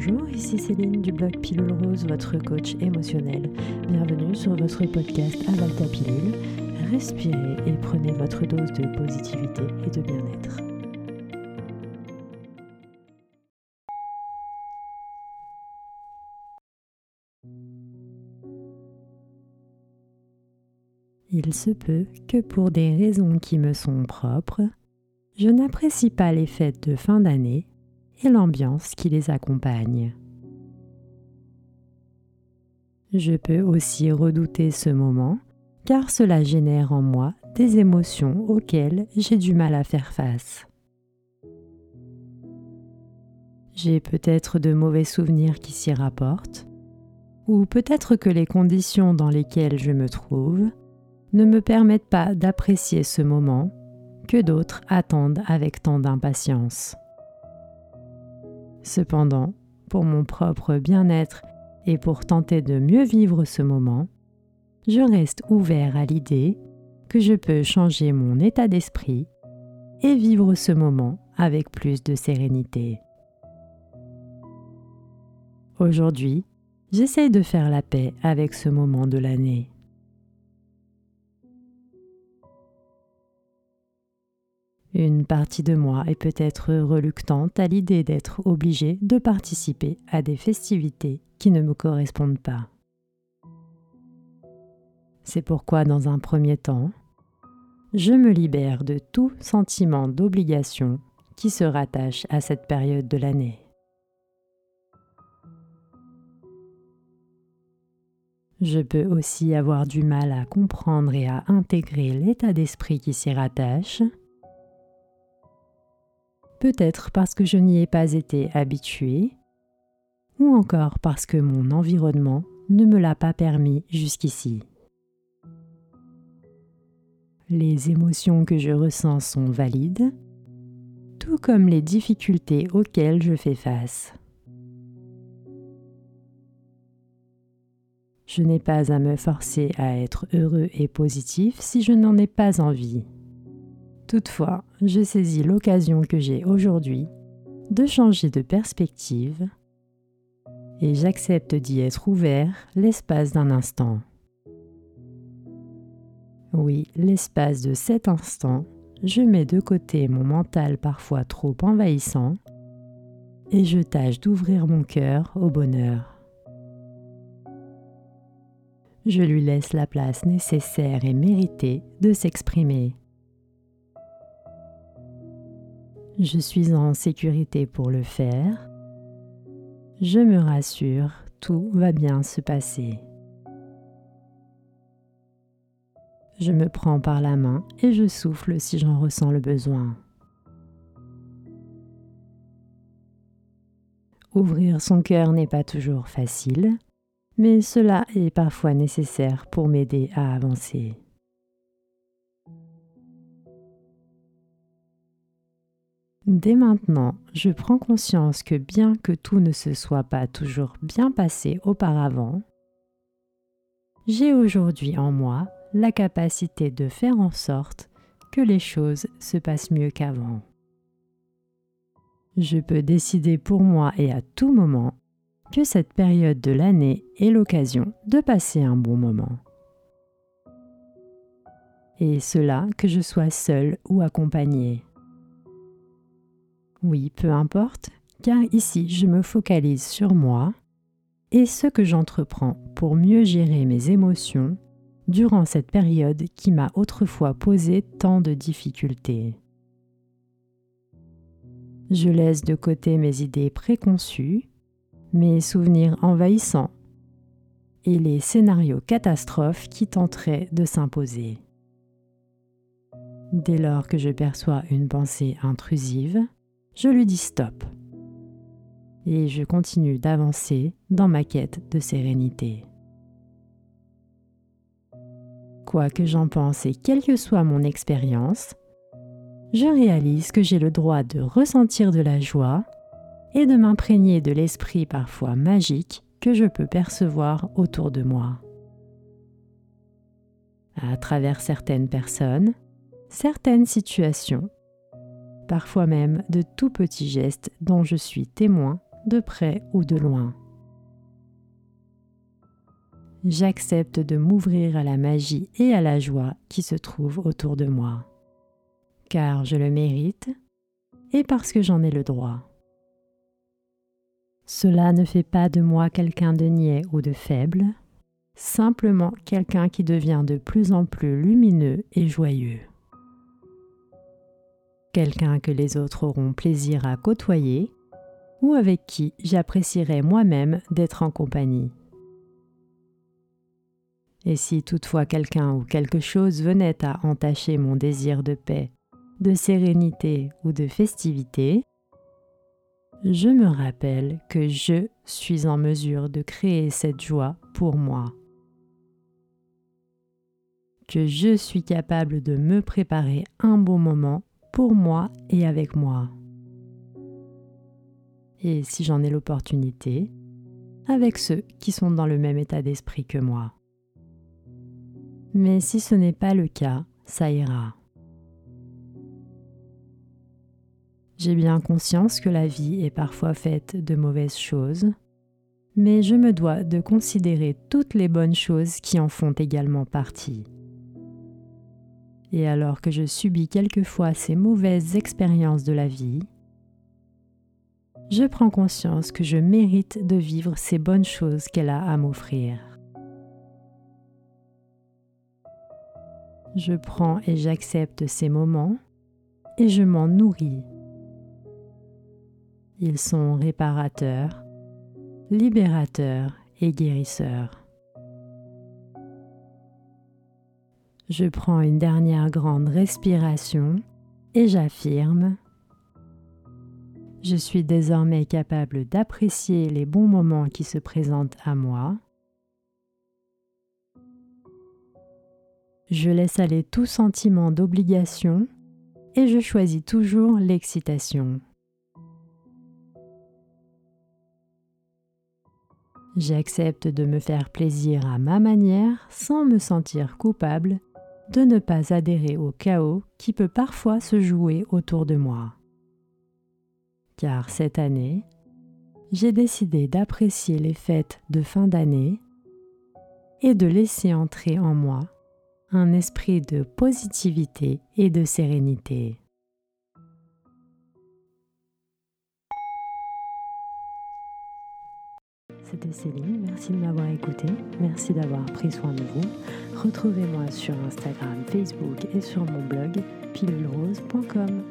Bonjour, ici Céline du blog Pilule Rose, votre coach émotionnel. Bienvenue sur votre podcast Aval ta pilule. Respirez et prenez votre dose de positivité et de bien-être. Il se peut que pour des raisons qui me sont propres, je n'apprécie pas les fêtes de fin d'année et l'ambiance qui les accompagne. Je peux aussi redouter ce moment car cela génère en moi des émotions auxquelles j'ai du mal à faire face. J'ai peut-être de mauvais souvenirs qui s'y rapportent, ou peut-être que les conditions dans lesquelles je me trouve ne me permettent pas d'apprécier ce moment que d'autres attendent avec tant d'impatience. Cependant, pour mon propre bien-être et pour tenter de mieux vivre ce moment, je reste ouvert à l'idée que je peux changer mon état d'esprit et vivre ce moment avec plus de sérénité. Aujourd'hui, j'essaye de faire la paix avec ce moment de l'année. Une partie de moi est peut-être reluctante à l'idée d'être obligée de participer à des festivités qui ne me correspondent pas. C'est pourquoi dans un premier temps, je me libère de tout sentiment d'obligation qui se rattache à cette période de l'année. Je peux aussi avoir du mal à comprendre et à intégrer l'état d'esprit qui s'y rattache peut-être parce que je n'y ai pas été habitué, ou encore parce que mon environnement ne me l'a pas permis jusqu'ici. Les émotions que je ressens sont valides, tout comme les difficultés auxquelles je fais face. Je n'ai pas à me forcer à être heureux et positif si je n'en ai pas envie. Toutefois, je saisis l'occasion que j'ai aujourd'hui de changer de perspective et j'accepte d'y être ouvert l'espace d'un instant. Oui, l'espace de cet instant, je mets de côté mon mental parfois trop envahissant et je tâche d'ouvrir mon cœur au bonheur. Je lui laisse la place nécessaire et méritée de s'exprimer. Je suis en sécurité pour le faire. Je me rassure, tout va bien se passer. Je me prends par la main et je souffle si j'en ressens le besoin. Ouvrir son cœur n'est pas toujours facile, mais cela est parfois nécessaire pour m'aider à avancer. Dès maintenant, je prends conscience que bien que tout ne se soit pas toujours bien passé auparavant, j'ai aujourd'hui en moi la capacité de faire en sorte que les choses se passent mieux qu'avant. Je peux décider pour moi et à tout moment que cette période de l'année est l'occasion de passer un bon moment. Et cela que je sois seule ou accompagnée. Oui, peu importe, car ici je me focalise sur moi et ce que j'entreprends pour mieux gérer mes émotions durant cette période qui m'a autrefois posé tant de difficultés. Je laisse de côté mes idées préconçues, mes souvenirs envahissants et les scénarios catastrophes qui tenteraient de s'imposer. Dès lors que je perçois une pensée intrusive, je lui dis stop. Et je continue d'avancer dans ma quête de sérénité. Quoi que j'en pense et quelle que soit mon expérience, je réalise que j'ai le droit de ressentir de la joie et de m'imprégner de l'esprit parfois magique que je peux percevoir autour de moi. À travers certaines personnes, certaines situations parfois même de tout petits gestes dont je suis témoin de près ou de loin. J'accepte de m'ouvrir à la magie et à la joie qui se trouvent autour de moi, car je le mérite et parce que j'en ai le droit. Cela ne fait pas de moi quelqu'un de niais ou de faible, simplement quelqu'un qui devient de plus en plus lumineux et joyeux. Quelqu'un que les autres auront plaisir à côtoyer ou avec qui j'apprécierai moi-même d'être en compagnie. Et si toutefois quelqu'un ou quelque chose venait à entacher mon désir de paix, de sérénité ou de festivité, je me rappelle que je suis en mesure de créer cette joie pour moi, que je suis capable de me préparer un bon moment pour moi et avec moi. Et si j'en ai l'opportunité, avec ceux qui sont dans le même état d'esprit que moi. Mais si ce n'est pas le cas, ça ira. J'ai bien conscience que la vie est parfois faite de mauvaises choses, mais je me dois de considérer toutes les bonnes choses qui en font également partie. Et alors que je subis quelquefois ces mauvaises expériences de la vie, je prends conscience que je mérite de vivre ces bonnes choses qu'elle a à m'offrir. Je prends et j'accepte ces moments et je m'en nourris ils sont réparateurs, libérateurs et guérisseurs. Je prends une dernière grande respiration et j'affirme je suis désormais capable d'apprécier les bons moments qui se présentent à moi. Je laisse aller tout sentiment d'obligation et je choisis toujours l'excitation. J'accepte de me faire plaisir à ma manière sans me sentir coupable de ne pas adhérer au chaos qui peut parfois se jouer autour de moi. Car cette année, j'ai décidé d'apprécier les fêtes de fin d'année et de laisser entrer en moi un esprit de positivité et de sérénité. C'était Céline, merci de m'avoir écouté, merci d'avoir pris soin de vous. Retrouvez-moi sur Instagram, Facebook et sur mon blog pilulerose.com.